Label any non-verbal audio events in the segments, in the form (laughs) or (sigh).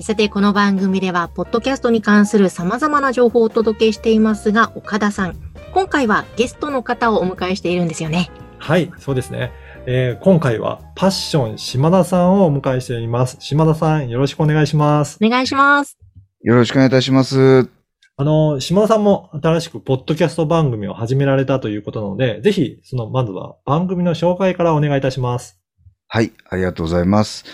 さてこの番組ではポッドキャストに関する様々な情報をお届けしていますが岡田さん今回はゲストの方をお迎えしているんですよねはい、そうですね。えー今回はパッション島田さんをお迎えしています。島田さん、よろしくお願いします。お願いしますよろしくお願いいたします。あの、島田さんも新しくポッドキャスト番組を始められたということなので、ぜひ、その、まずは番組の紹介からお願いいたします。はい、ありがとうございます。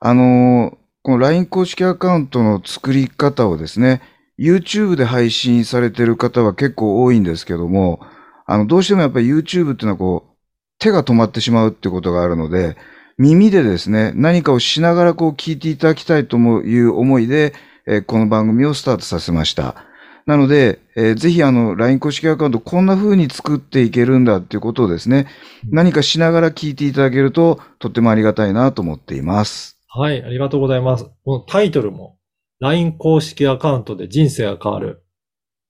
あのーこの LINE 公式アカウントの作り方をですね、YouTube で配信されている方は結構多いんですけども、あの、どうしてもやっぱり YouTube っていうのはこう、手が止まってしまうってことがあるので、耳でですね、何かをしながらこう聞いていただきたいという思いで、えーこの番組をスタートさせました。なので、えーぜひあの、LINE 公式アカウントこんな風に作っていけるんだっていうことをですね、何かしながら聞いていただけると、とってもありがたいなと思っています。はい、ありがとうございます。このタイトルも、LINE 公式アカウントで人生が変わる。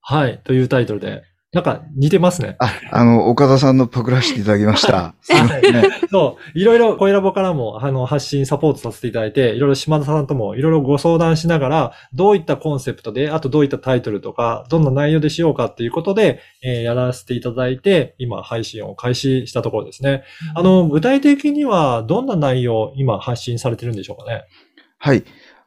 はい、というタイトルで、なんか似てますね。あ、あの、岡田さんのパクらせていただきました。(laughs) すいませんね。そう、いろいろ、声ラボからも、あの、発信、サポートさせていただいて、いろいろ島田さんともいろいろご相談しながら、どういったコンセプトで、あとどういったタイトルとか、どんな内容でしようかっていうことで、えーやらせていただいて、今、配信を開始したところですね。あの、具体的には、どんな内容、今、発信されてるんでしょうかね？はい。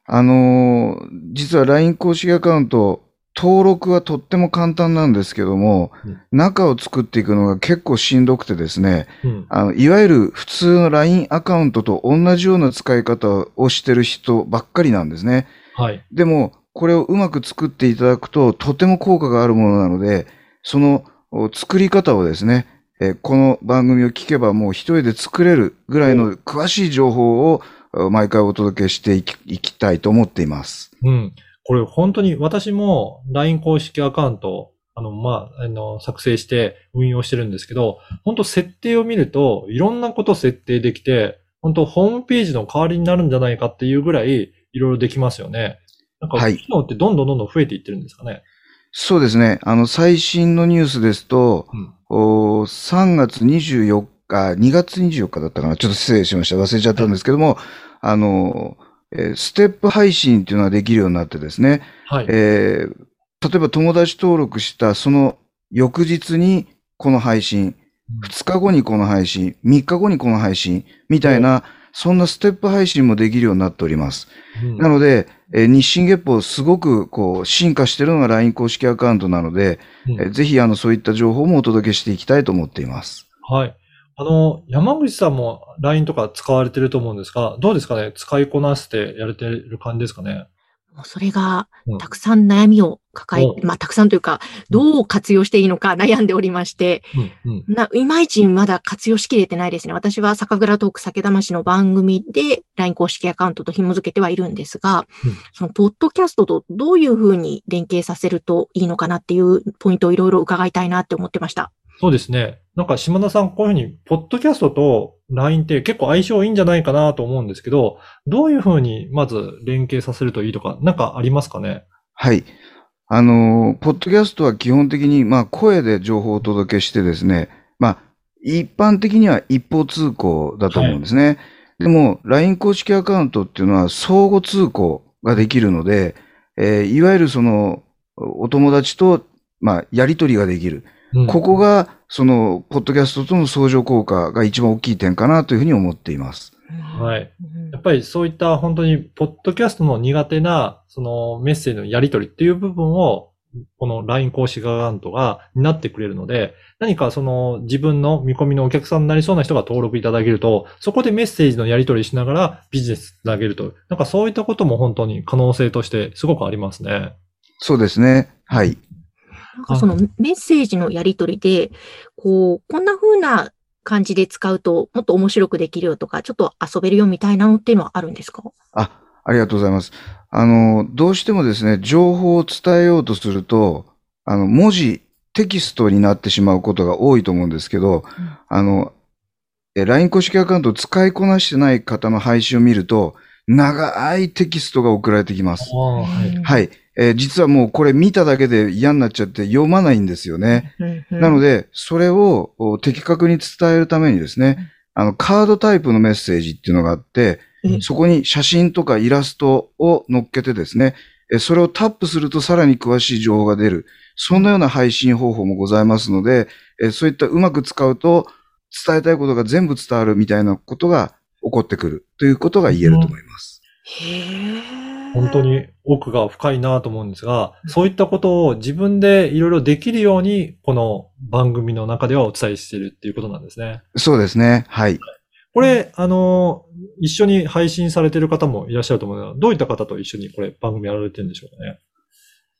あのー実は LINE 公式アカウント、登録はとっても簡単なんですけども、うん中を作っていくのが結構しんどくてですね、うん。あの、いわゆる普通の LINE アカウントと同じような使い方をしてる人ばっかりなんですね。はい。でも、これをうまく作っていただくと、とても効果があるものなので、そのお作り方をですね、えーこの番組を聞けばもう一人で作れるぐらいの詳しい情報をお毎回お届けしていきいきたいと思っています。うん。これ本当に私も LINE 公式アカウント、あの、まあ、あの、作成して運用してるんですけど、本当設定を見ると、いろんなこと設定できて、本当ホームページの代わりになるんじゃないかっていうぐらい、いろいろできますよね。なんか、はい機能ってどんどんどんどん増えていってるんですかね。そうですね。あの、最新のニュースですと、うんお3月24日、2月24日だったかなちょっと失礼しました。忘れちゃったんですけども、あの、えーステップ配信っていうのができるようになってですね、はい。えー例えば友達登録したその翌日にこの配信、2日後にこの配信、3日後にこの配信、みたいな、そんなステップ配信もできるようになっております。うんなので、えー日進月歩すごくこう進化しているのが LINE 公式アカウントなので、うんえーぜひあのそういった情報もお届けしていきたいと思っています。はい。あの、山口さんも LINE とか使われてると思うんですが、どうですかね？使いこなしてやれてる感じですかね？もうそれがうんたくさん悩みを抱え、うんまあたくさんというかどう活用していいのか (laughs) 悩んでおりまして、うん、うん。な、いまいちまだ活用しきれてないですね。私は酒蔵トーク酒魂の番組で LINE 公式アカウントと紐付けてはいるんですが、うんそのポッドキャストとどういうふうに連携させるといいのかなっていうポイントをいろいろ伺いたいなって思ってました。そうですね。なんか島田さん、こういうふうに、ポッドキャストと LINE って結構相性いいんじゃないかなと思うんですけど、どういうふうにまず連携させるといいとか、なんかありますかね？はい。あのーポッドキャストは基本的に、まあ、声で情報をお届けしてですね、まあ、一般的には一方通行だと思うんですね。でも、LINE 公式アカウントっていうのは相互通行ができるので、えーいわゆるその、お友達と、まあ、やりとりができる。うんここが、その、ポッドキャストとの相乗効果が一番大きい点かなというふうに思っています。はい。うんやっぱりそういった本当に、ポッドキャストの苦手な、そのメッセージのやり取りっていう部分を、この LINE 公式アカウントが担ってくれるので、何かその自分の見込みのお客さんになりそうな人が登録いただけると、そこでメッセージのやり取りしながらビジネスつなげると。なんかそういったことも本当に可能性としてすごくありますね。そうですね。はい。なんかそのメッセージのやり取りで、こう、こんな風な感じで使うともっと面白くできるよとか、ちょっと遊べるよみたいなのっていうのはあるんですか？あ、ありがとうございます。あの、どうしてもですね、情報を伝えようとすると、あの、文字、テキストになってしまうことが多いと思うんですけど、あの、え LINE 公式アカウントを使いこなしてない方の配信を見ると、長いテキストが送られてきます。はい。はい。えー実はもうこれ見ただけで嫌になっちゃって読まないんですよね。なので、で、それをお的確に伝えるためにですね、あの、カードタイプのメッセージっていうのがあってうん、そこに写真とかイラストを載っけてですね、えそれをタップするとさらに詳しい情報が出る。そんなような配信方法もございますので、えそういったうまく使うと、伝えたいことが全部伝わるみたいなことが起こってくるということが言えると思います。へー本当。に奥が深いなと思うんですが、そういったことを自分でいろいろできるように、この番組の中ではお伝えしているっていうことなんですね。そうですね。はい。これ、あの、一緒に配信されている方もいらっしゃると思うので、どういった方と一緒にこれ番組やられてるんでしょうかね。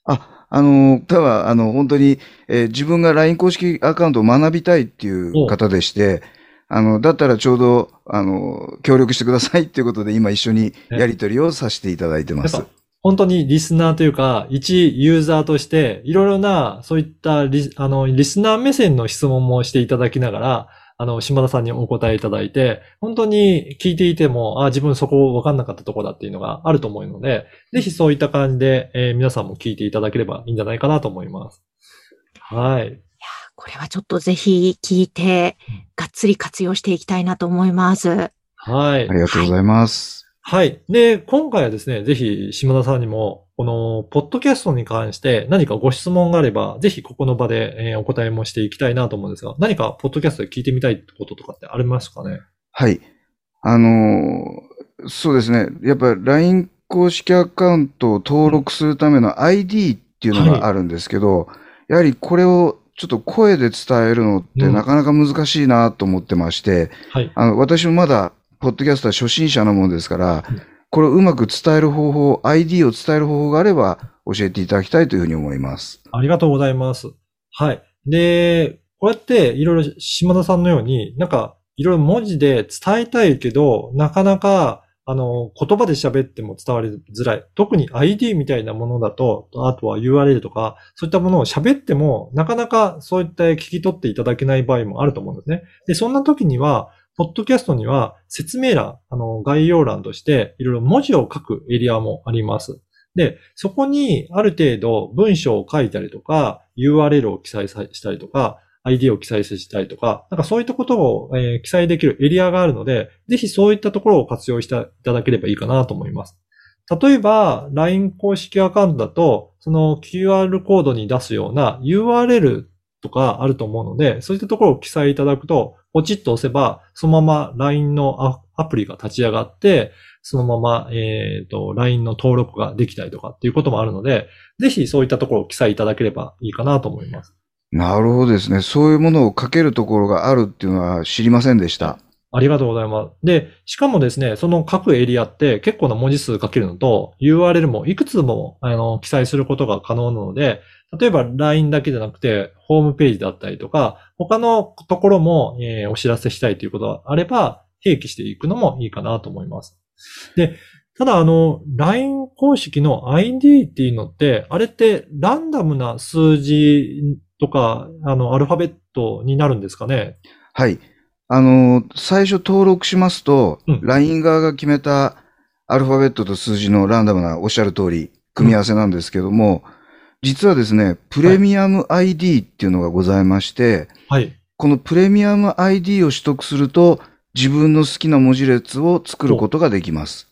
あ、あの、ただ、あの、本当に、えー自分が LINE 公式アカウントを学びたいっていう方でして、あの、だったらちょうど、あの、協力してくださいっていうことで、今一緒にやり取りをさせていただいてます。本当にリスナーというか、一ユーザーとして、いろいろな、そういったリあのリスナー目線の質問もしていただきながら、あの、島田さんにお答えいただいて、本当に聞いていても、あ、自分そこ分かんなかったところだっていうのがあると思うので、ぜひそういった感じで、えー皆さんも聞いていただければいいんじゃないかなと思います。はい。これはちょっとぜひ聞いて、がっつり活用していきたいなと思います。はいあ。りがとうございます。はい。で、今回はですね、ぜひ島田さんにも、この、ポッドキャストに関して何かご質問があれば、ぜひここの場で、えーお答えもしていきたいなと思うんですが、何かポッドキャストで聞いてみたいこととかってありますかね？はい。あのーそうですね。やっぱ LINE 公式アカウントを登録するための ID っていうのがあるんですけど、やはりこれをちょっと声で伝えるのってうんなかなか難しいなと思ってまして、はい。あの、私もまだ、ポッドキャストは初心者なものですからうん、これをうまく伝える方法、ID を伝える方法があれば、教えていただきたいというふうに思います。ありがとうございます。はい。で、こうやっていろいろ島田さんのように、なんかいろいろ文字で伝えたいけど、なかなかあの、言葉で喋っても伝わりづらい。特に ID みたいなものだと、あとは URL とか、そういったものを喋っても、なかなかそういった聞き取っていただけない場合もあると思うんですね。で、そんな時には、ポッドキャストには説明欄、あの、概要欄として、いろいろ文字を書くエリアもあります。で、そこにある程度文章を書いたりとか、URL を記載したりとか、ID を記載したりとか、なんかそういったことを、えー記載できるエリアがあるので、ぜひそういったところを活用していただければいいかなと思います。例えば、LINE 公式アカウントだと、その QR コードに出すような URL とかあると思うので、そういったところを記載いただくと、ポチッと押せば、そのまま LINE のアプリが立ち上がって、そのまま、えっ、と、LINE の登録ができたりとかっていうこともあるので、ぜひそういったところを記載いただければいいかなと思います。なるほどですね。そういうものを書けるところがあるっていうのは知りませんでした。ありがとうございます。で、しかもですね、その各エリアって結構な文字数書けるのと、URL もいくつも、あの、記載することが可能なので、例えば LINE だけじゃなくて、ホームページだったりとか、他のところも、えーお知らせしたいということがあれば、併記していくのもいいかなと思います。で、ただあの、LINE 公式の ID っていうのって、あれってランダムな数字とか、あの、アルファベットになるんですかね？はい。あの、最初登録しますと、うん LINE 側が決めたアルファベットと数字のランダムなおっしゃる通り、組み合わせなんですけども、実はですね、プレミアム ID っていうのがございまして、はい。このプレミアム ID を取得すると、自分の好きな文字列を作ることができます。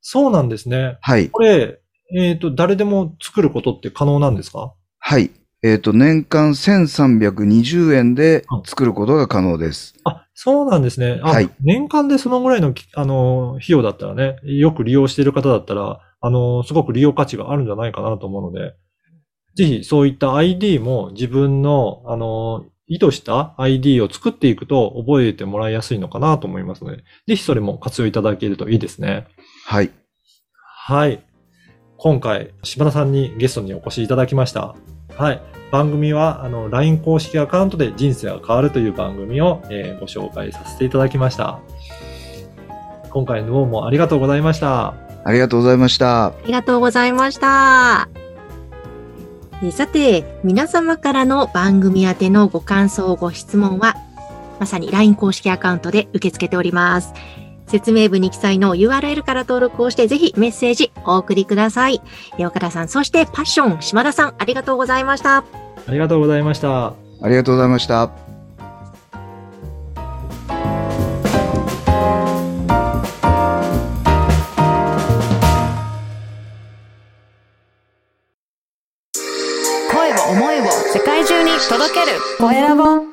あ、そうなんですね。はい。これ、えっ、と、誰でも作ることって可能なんですか？はい。えっ、と、年間1320円で作ることが可能です。あ、そうなんですね。あ、はい年間でそのぐらいのき、あの、費用だったらね、よく利用している方だったら、あの、すごく利用価値があるんじゃないかなと思うので、ぜひそういった ID も自分の、あの、意図した ID を作っていくと覚えてもらいやすいのかなと思いますので、ぜひそれも活用いただけるといいですね。はい。はい。今回、柴田さんにゲストにお越しいただきました。はい。番組は、あの、LINE 公式アカウントで人生が変わるという番組を、えーご紹介させていただきました。今回どうもありがとうございました。ありがとうございました。ありがとうございました。えーさて、皆様からの番組宛てのご感想、ご質問は、まさに LINE 公式アカウントで受け付けております。説明文に記載の URL から登録をして、ぜひメッセージお送りください。えー岡田さん、そしてパッション、島田さん、ありがとうございました。ありがとうございました。ありがとうございました。声を